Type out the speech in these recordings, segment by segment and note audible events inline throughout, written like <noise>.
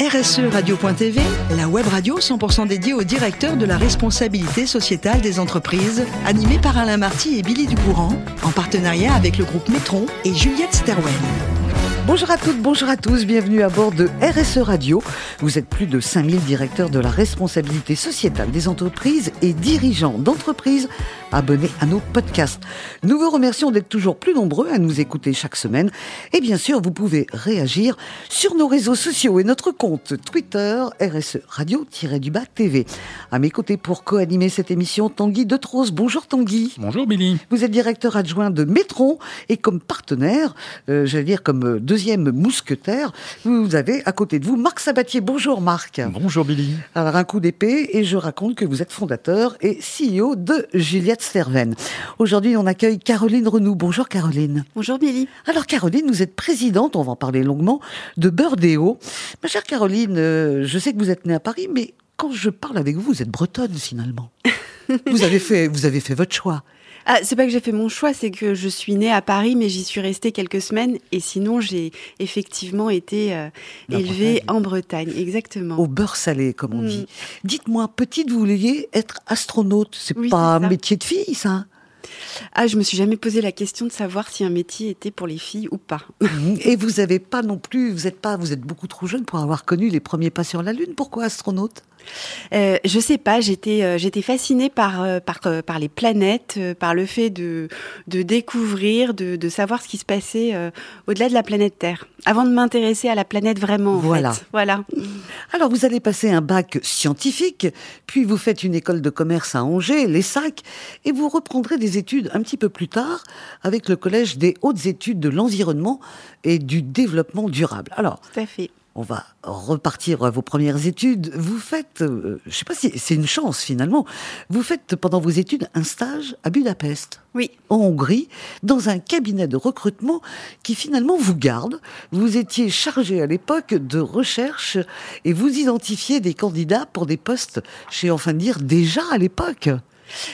RSE Radio.tv, la web radio 100% dédiée aux directeurs de la responsabilité sociétale des entreprises, animée par Alain Marty et Billy Ducourant, en partenariat avec le groupe Metron et Juliette Sterwen. Bonjour à toutes, bonjour à tous, bienvenue à bord de RSE Radio. Vous êtes plus de 5000 directeurs de la responsabilité sociétale des entreprises et dirigeants d'entreprises abonnés à nos podcasts. Nous vous remercions d'être toujours plus nombreux à nous écouter chaque semaine. Et bien sûr, vous pouvez réagir sur nos réseaux sociaux et notre compte Twitter RSE Radio-du-Bas TV. À mes côtés pour co-animer cette émission, Tanguy Detros. Bonjour Tanguy. Bonjour Billy. Vous êtes directeur adjoint de Metron et comme partenaire, euh, j'allais dire comme deuxième mousquetaire, vous avez à côté de vous Marc Sabatier. Bonjour Marc. Bonjour Billy. Alors un coup d'épée et je raconte que vous êtes fondateur et CEO de Juliette Sterven. Aujourd'hui, on accueille Caroline Renou. Bonjour Caroline. Bonjour Billy. Alors Caroline, vous êtes présidente, on va en parler longuement, de Beurdéo. Ma chère Caroline, euh, je sais que vous êtes née à Paris, mais quand je parle avec vous, vous êtes bretonne finalement. <laughs> vous avez fait, vous avez fait votre choix. Ah, c'est pas que j'ai fait mon choix, c'est que je suis née à Paris, mais j'y suis restée quelques semaines. Et sinon, j'ai effectivement été euh, élevée en Bretagne, exactement. Au beurre salé, comme on mm. dit. Dites-moi, petite, vous vouliez être astronaute. C'est pas un métier de fille, ça ah, je me suis jamais posé la question de savoir si un métier était pour les filles ou pas. <laughs> Et vous avez pas non plus, vous êtes pas, vous êtes beaucoup trop jeune pour avoir connu les premiers pas sur la Lune. Pourquoi astronaute? Euh, je sais pas, j'étais euh, j'étais fascinée par euh, par euh, par les planètes, par le fait de de découvrir, de, de savoir ce qui se passait au-delà de la planète Terre, avant de m'intéresser à la planète vraiment. voilà. Voilà. Alors vous allez passer un bac scientifique, puis vous faites une école de commerce à Angers, les sacs, et vous reprendrez des études un petit peu plus tard avec le collège des hautes études de l'environnement et du développement durable. Alors. Tout à fait on va repartir à vos premières études. Vous faites, euh, je ne sais pas si c'est une chance finalement, vous faites pendant vos études un stage à Budapest. Oui. En Hongrie, dans un cabinet de recrutement qui finalement vous garde. Vous étiez chargé à l'époque de recherche et vous identifiez des candidats pour des postes chez Enfin dire déjà à l'époque.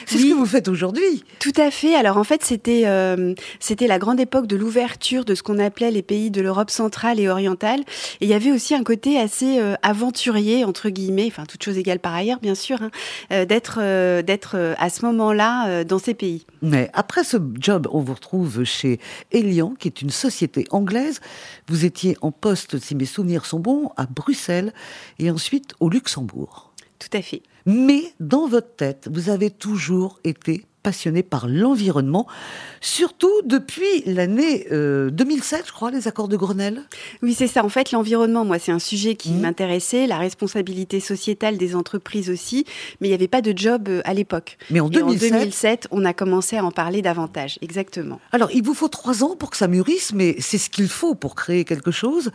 C'est ce que vous faites aujourd'hui. Tout à fait. Alors en fait, c'était euh, c'était la grande époque de l'ouverture de ce qu'on appelait les pays de l'Europe centrale et orientale. Et il y avait aussi un côté assez euh, aventurier entre guillemets, enfin toute chose égale par ailleurs, bien sûr, hein, euh, d'être d'être à ce moment-là dans ces pays. Mais après ce job, on vous retrouve chez Elian, qui est une société anglaise. Vous étiez en poste, si mes souvenirs sont bons, à Bruxelles et ensuite au Luxembourg. Tout à fait. Mais dans votre tête, vous avez toujours été passionné par l'environnement, surtout depuis l'année 2007, euh, je crois, les accords de Grenelle. Oui, c'est ça. En fait, l'environnement, moi, c'est un sujet qui mmh. m'intéressait, la responsabilité sociétale des entreprises aussi, mais il n'y avait pas de job euh, à l'époque. Mais en 2007... en 2007, on a commencé à en parler davantage, exactement. Alors, il vous faut trois ans pour que ça mûrisse, mais c'est ce qu'il faut pour créer quelque chose.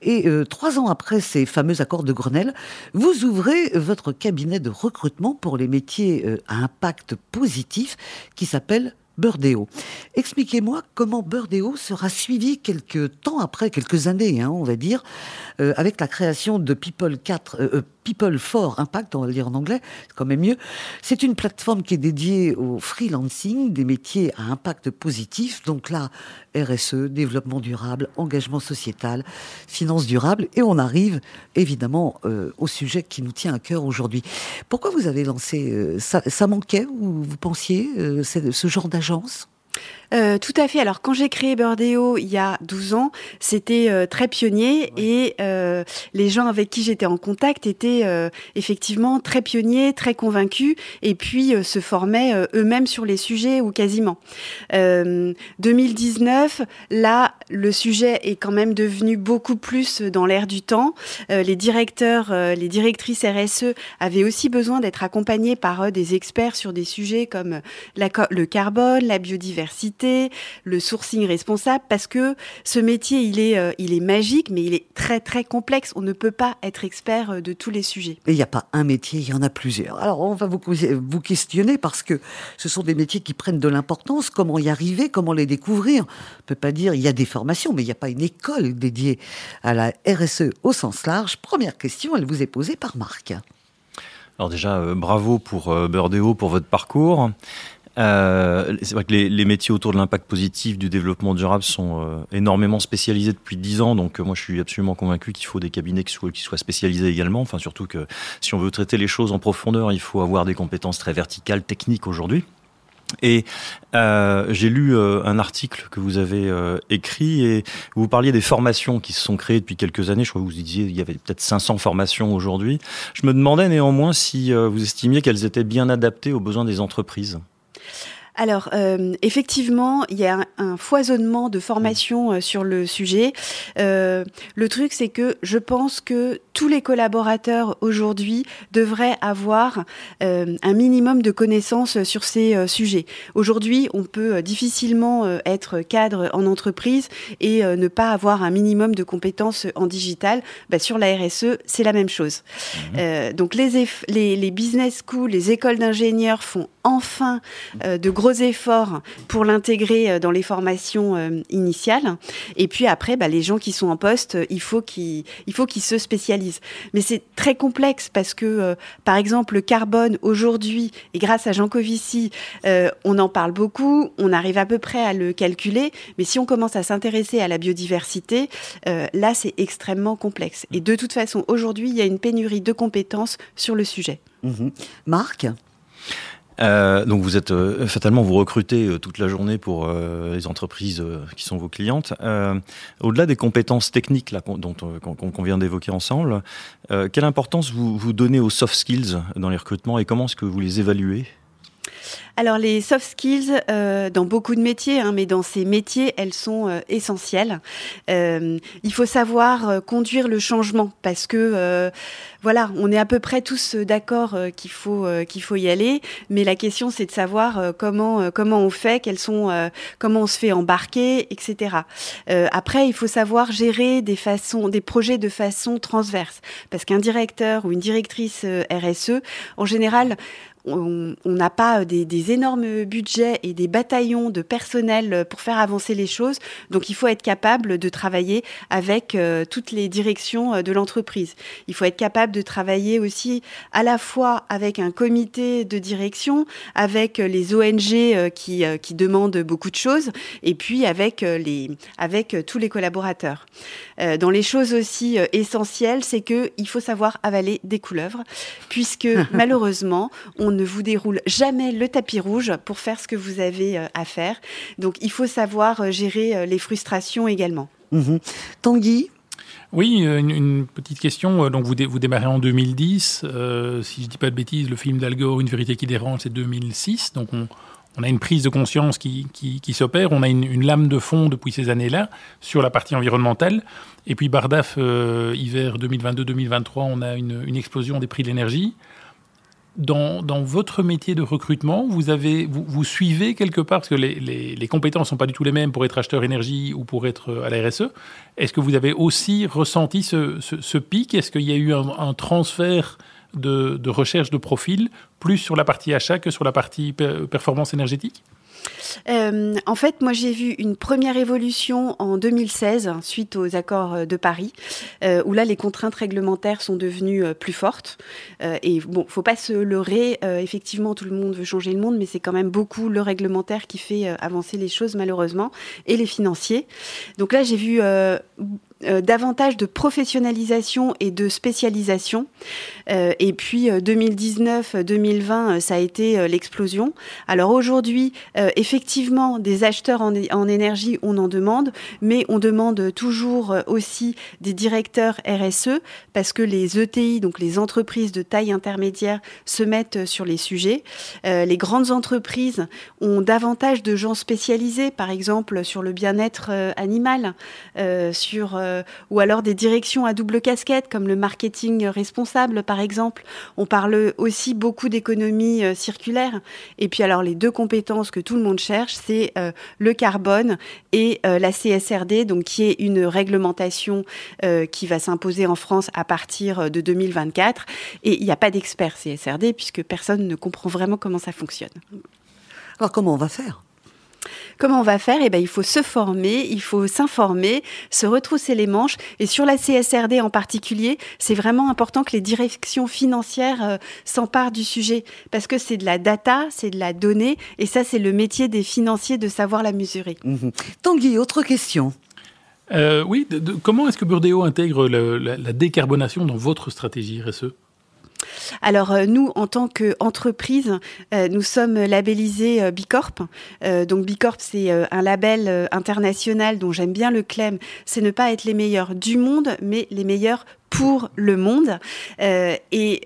Et euh, trois ans après ces fameux accords de Grenelle, vous ouvrez votre cabinet de recrutement pour les métiers à impact positif qui s'appelle Burdeo. Expliquez-moi comment Burdeo sera suivi quelques temps après, quelques années, hein, on va dire, euh, avec la création de People 4, euh, euh, People for Impact, on va le dire en anglais, c'est quand même mieux. C'est une plateforme qui est dédiée au freelancing, des métiers à impact positif, donc là, RSE, développement durable, engagement sociétal, finances durables, et on arrive évidemment au sujet qui nous tient à cœur aujourd'hui. Pourquoi vous avez lancé ça, ça manquait ou vous pensiez ce genre d'agence? urgence euh, tout à fait. Alors quand j'ai créé Burdeo il y a 12 ans, c'était euh, très pionnier et euh, les gens avec qui j'étais en contact étaient effectivement très pionniers, très convaincus et puis se formaient eux-mêmes sur les sujets ou quasiment. 2019, là, le sujet est quand même devenu beaucoup plus dans l'air du temps. les directeurs, les directrices RSE avaient aussi besoin d'être accompagnés par des experts sur des sujets comme la, le carbone, la biodiversité le sourcing responsable, parce que ce métier, il est, euh, il est magique, mais il est très, très complexe. On ne peut pas être expert euh, de tous les sujets. Et il n'y a pas un métier, il y en a plusieurs. Alors, on va vous, vous questionner parce que ce sont des métiers qui prennent de l'importance. Comment y arriver? Comment les découvrir? On ne peut pas dire, il y a des formations, mais il n'y a pas une école dédiée à la RSE au sens large. Première question, elle vous est posée par Marc. Alors déjà, euh, bravo pour Burdeo pour votre parcours. Euh, c'est vrai que les, métiers autour de l'impact positif, du développement durable sont euh, énormément spécialisés depuis dix ans. Donc moi, je suis absolument convaincu qu'il faut des cabinets qui soient, spécialisés également. Enfin, surtout que si on veut traiter les choses en profondeur, il faut avoir des compétences très verticales, techniques aujourd'hui. Et euh, j'ai lu euh, un article que vous avez euh, écrit et vous parliez des formations qui se sont créées depuis quelques années. Je crois que vous disiez qu'il y avait peut-être 500 formations aujourd'hui. Je me demandais néanmoins si vous estimiez qu'elles étaient bien adaptées aux besoins des entreprises. Euh, Alors, euh, effectivement, il y a un, foisonnement de formations euh, sur le sujet. Euh, le truc, c'est que je pense que tous les collaborateurs aujourd'hui devraient avoir un minimum de connaissances sur ces sujets. Aujourd'hui, on peut difficilement être cadre en entreprise et ne pas avoir un minimum de compétences en digital. Bah, sur la RSE, c'est la même chose. Mmh. donc, les, les, les business schools, les écoles d'ingénieurs font enfin de gros efforts pour l'intégrer euh, dans les formations euh, initiales. Et puis après, bah, les gens qui sont en poste, euh, il faut qu'ils, il faut qu'ils se spécialisent. Mais c'est très complexe parce que, par exemple, le carbone aujourd'hui, et grâce à Jean Covici, on en parle beaucoup, on arrive à peu près à le calculer. Mais si on commence à s'intéresser à la biodiversité, là, c'est extrêmement complexe. Et de toute façon, aujourd'hui, il y a une pénurie de compétences sur le sujet. Mmh Marc? Euh, donc vous êtes euh, fatalement vous recrutez euh, toute la journée pour euh, les entreprises qui sont vos clientes. Au-delà des compétences techniques là, dont qu'on vient d'évoquer ensemble, quelle importance vous, vous donnez aux soft skills dans les recrutements et comment est-ce que vous les évaluez? Alors les soft skills, euh, dans beaucoup de métiers, hein, mais dans ces métiers, elles sont euh, essentielles. Euh, il faut savoir conduire le changement parce que voilà, on est à peu près tous d'accord qu'il faut qu'il faut y aller, mais la question c'est de savoir comment comment on fait, quels sont comment on se fait embarquer, etc. après, il faut savoir gérer des façons, des projets de façon transverse, parce qu'un directeur ou une directrice RSE, en général, on n'a pas des, énormes budgets et des bataillons de personnel pour faire avancer les choses. Donc il faut être capable de travailler avec euh, toutes les directions euh, de l'entreprise. Il faut être capable de travailler aussi à la fois avec un comité de direction, avec les ONG euh, qui, qui demandent beaucoup de choses, et puis avec, les, avec tous les collaborateurs. dans les choses aussi essentielles, c'est qu'il faut savoir avaler des couleuvres, puisque <laughs> malheureusement, on on ne vous déroule jamais le tapis rouge pour faire ce que vous avez euh, à faire. Donc il faut savoir euh, gérer euh, les frustrations également. Mmh. Tanguy oui, une, petite question. Donc vous, vous démarrez en 2010. si je dis pas de bêtises, le film d'Al Gore, Une vérité qui dérange, c'est 2006. Donc on, a une prise de conscience qui, s'opère. On a une, lame de fond depuis ces années-là sur la partie environnementale. Et puis Bardaf, hiver 2022-2023, on a une, explosion des prix de l'énergie dans, votre métier de recrutement, vous, avez, vous, suivez quelque part, parce que les, compétences ne sont pas du tout les mêmes pour être acheteur énergie ou pour être euh, à la RSE. Est-ce que vous avez aussi ressenti ce, pic? Est-ce qu'il y a eu un, transfert de, de, recherche de profil plus sur la partie achat que sur la partie performance énergétique? Euh, en fait, moi, j'ai vu une première évolution en 2016 suite aux accords euh, de Paris, euh, où là, les contraintes réglementaires sont devenues plus fortes. et bon, faut pas se leurrer. effectivement, tout le monde veut changer le monde, mais c'est quand même beaucoup le réglementaire qui fait avancer les choses, malheureusement, et les financiers. Donc là, j'ai vu euh, davantage de professionnalisation et de spécialisation. Euh, et puis 2019-2020, euh, ça a été l'explosion. Alors aujourd'hui, effectivement, des acheteurs en, en, énergie, on en demande, mais on demande toujours aussi des directeurs RSE parce que les ETI, donc les entreprises de taille intermédiaire, se mettent sur les sujets. les grandes entreprises ont davantage de gens spécialisés, par exemple sur le bien-être animal, sur euh, ou alors des directions à double casquette comme le marketing responsable par exemple. On parle aussi beaucoup d'économie euh, circulaire. Et puis alors les deux compétences que tout le monde cherche, c'est euh, le carbone et la CSRD, donc qui est une réglementation qui va s'imposer en France à partir de 2024. Et il n'y a pas d'expert CSRD puisque personne ne comprend vraiment comment ça fonctionne. Alors comment on va faire? Comment on va faire? Eh ben, il faut se former, il faut s'informer, se retrousser les manches. Et sur la CSRD en particulier, c'est vraiment important que les directions financières euh, s'emparent du sujet parce que c'est de la data, c'est de la donnée, et ça, c'est le métier des financiers de savoir la mesurer. Mhm. Tanguy, autre question. Euh, oui, comment est-ce que Burdeo intègre la, décarbonation dans votre stratégie RSE alors euh, nous, en tant qu'entreprise, euh, nous sommes labellisés euh, Bicorp. donc Bicorp, c'est un label international dont j'aime bien le clem. C'est ne pas être les meilleurs du monde, mais les meilleurs pour le monde. et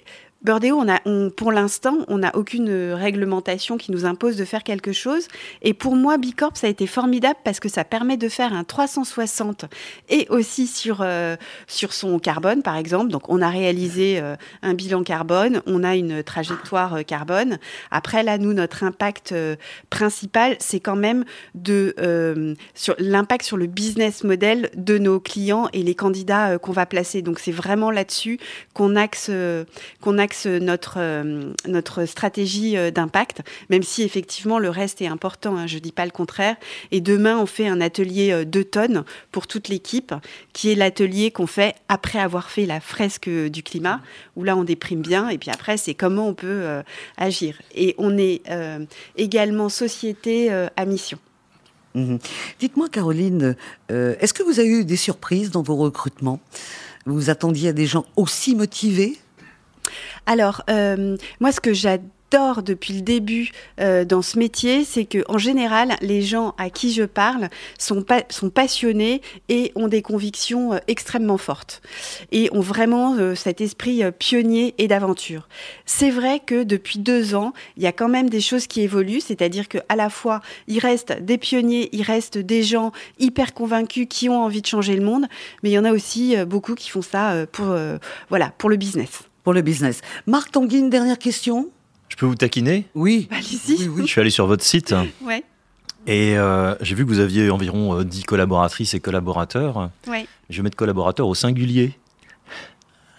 Burdeo, on a, pour l'instant, on n'a aucune réglementation qui nous impose de faire quelque chose. Et pour moi, Bicorp, ça a été formidable parce que ça permet de faire un 360 et aussi sur, euh, sur son carbone, par exemple. Donc, on a réalisé euh, un bilan carbone, on a une trajectoire euh, carbone. Après, là, nous, notre impact principal, c'est quand même de sur l'impact sur le business model de nos clients et les candidats qu'on va placer. Donc, c'est vraiment là-dessus qu'on axe, qu'on axe notre, euh, notre stratégie euh, d'impact, même si effectivement le reste est important, hein, je ne dis pas le contraire. Et demain, on fait un atelier 2 euh, tonnes pour toute l'équipe, qui est l'atelier qu'on fait après avoir fait la fresque du climat, où là on déprime bien, et puis après c'est comment on peut agir. Et on est également société à mission. Mhm. Dites-moi, Caroline, est-ce que vous avez eu des surprises dans vos recrutements? Vous vous attendiez à des gens aussi motivés? Alors, euh, moi, ce que j'adore depuis le début euh, dans ce métier, c'est que en général, les gens à qui je parle sont, sont passionnés et ont des convictions euh, extrêmement fortes et ont vraiment cet esprit pionnier et d'aventure. C'est vrai que depuis deux ans, il y a quand même des choses qui évoluent, c'est-à-dire que à la fois il reste des pionniers, il reste des gens hyper convaincus qui ont envie de changer le monde, mais il y en a aussi beaucoup qui font ça pour voilà pour le business pour le business. Marc Tanguy, une dernière question? Je peux vous taquiner? Oui. Allez-y. Je suis allé sur votre site. ouais. Et euh, j'ai vu que vous aviez environ 10 euh, collaboratrices et collaborateurs. Ouais. Je vais mettre collaborateurs au singulier.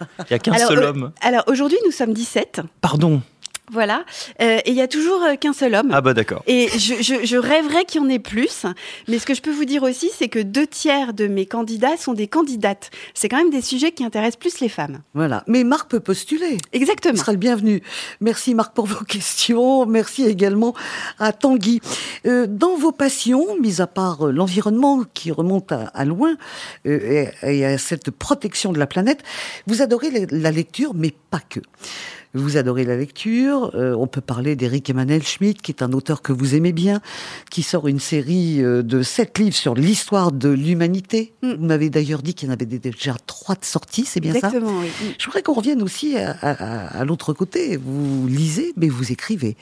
Il n'y a qu'un seul euh, homme. Alors aujourd'hui, nous sommes 17. Pardon. Voilà. Euh, et il y a toujours euh, qu'un seul homme. Ah bah d'accord. Et je, je, je rêverais qu'il y en ait plus. Mais ce que je peux vous dire aussi, c'est que deux tiers de mes candidats sont des candidates. C'est quand même des sujets qui intéressent plus les femmes. Voilà. Mais Marc peut postuler. Exactement. Il sera le bienvenu. Merci Marc pour vos <laughs> questions. Merci également à Tanguy. Euh, dans vos passions, mis à part euh, l'environnement qui remonte à, loin et, et, à cette protection de la planète, vous adorez la lecture, mais pas que. Vous adorez la lecture. Euh, on peut parler d'Éric Emmanuel Schmitt, qui est un auteur que vous aimez bien, qui sort une série euh, de sept livres sur l'histoire de l'humanité. Mm. Vous m'avez d'ailleurs dit qu'il y en avait déjà trois de sorties, c'est bien ça? Exactement, oui. Je voudrais qu'on revienne aussi à l'autre côté. Vous lisez, mais vous écrivez.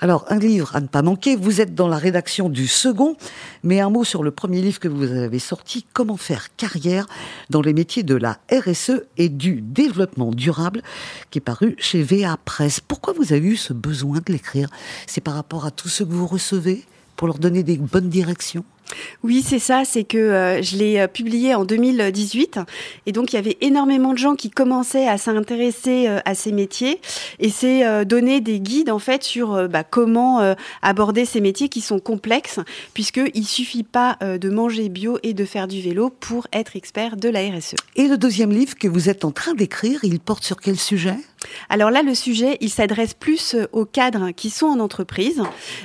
Alors, un livre à ne pas manquer. Vous êtes dans la rédaction du second, mais un mot sur le premier livre que vous avez sorti, Comment faire carrière dans les métiers de la RSE et du développement durable, qui est paru chez VA Presse. Pourquoi vous avez eu ce besoin de l'écrire? C'est par rapport à tous ceux que vous recevez pour leur donner des bonnes directions? Oui, c'est ça, c'est que euh, je l'ai euh, publié en 2018 et donc il y avait énormément de gens qui commençaient à s'intéresser euh, à ces métiers et c'est donner des guides en fait sur bah, comment aborder ces métiers qui sont complexes puisqu'il suffit pas de manger bio et de faire du vélo pour être expert de la RSE. Et le deuxième livre que vous êtes en train d'écrire, il porte sur quel sujet? Alors là, le sujet, il s'adresse plus aux cadres qui sont en entreprise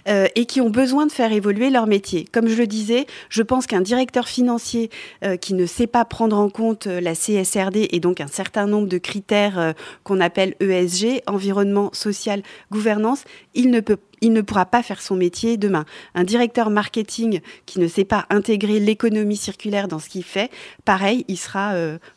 et qui ont besoin de faire évoluer leur métier. Comme je le disais, je pense qu'un directeur financier euh, qui ne sait pas prendre en compte euh, la CSRD et donc un certain nombre de critères euh, qu'on appelle ESG, environnement, social, gouvernance, il ne pourra pas faire son métier demain. Un directeur marketing qui ne sait pas intégrer l'économie circulaire dans ce qu'il fait, pareil, il sera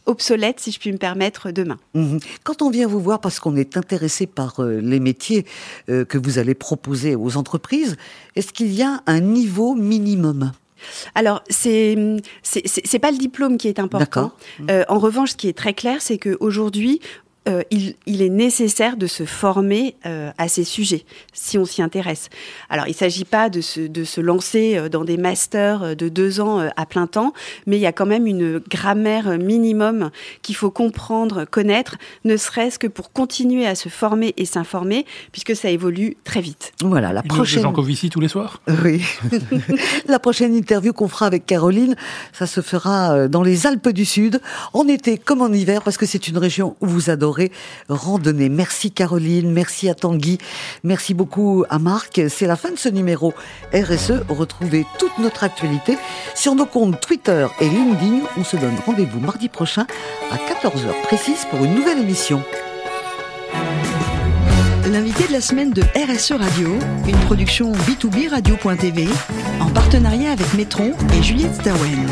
obsolète, si je puis me permettre, demain. Mhm. Quand on vient vous voir parce qu'on est intéressé par les métiers que vous allez proposer aux entreprises, est-ce qu'il y a un niveau minimum? Alors, c'est c'est pas le diplôme qui est important. Euh, en revanche, ce qui est très clair, c'est qu'aujourd'hui, euh, il, il, est nécessaire de se former euh, à ces sujets si on s'y intéresse. Alors, il ne s'agit pas de se, de se lancer euh, dans des masters de deux ans à plein temps, mais il y a quand même une grammaire minimum qu'il faut comprendre, connaître, ne serait-ce que pour continuer à se former et s'informer, puisque ça évolue très vite. Voilà, la Une prochaine. Jean Covici tous les soirs? Oui. <laughs> la prochaine interview qu'on fera avec Caroline, ça se fera dans les Alpes du Sud, en été comme en hiver, parce que c'est une région où vous adorez randonner. Merci Caroline, merci à Tanguy, merci beaucoup à Marc. C'est la fin de ce numéro RSE. Retrouvez toute notre actualité sur nos comptes Twitter et LinkedIn. On se donne rendez-vous mardi prochain à 14h précise pour une nouvelle émission. L'invité de la semaine de RSE Radio, une production B2B Radio.tv en partenariat avec Metron et Juliette Stawen.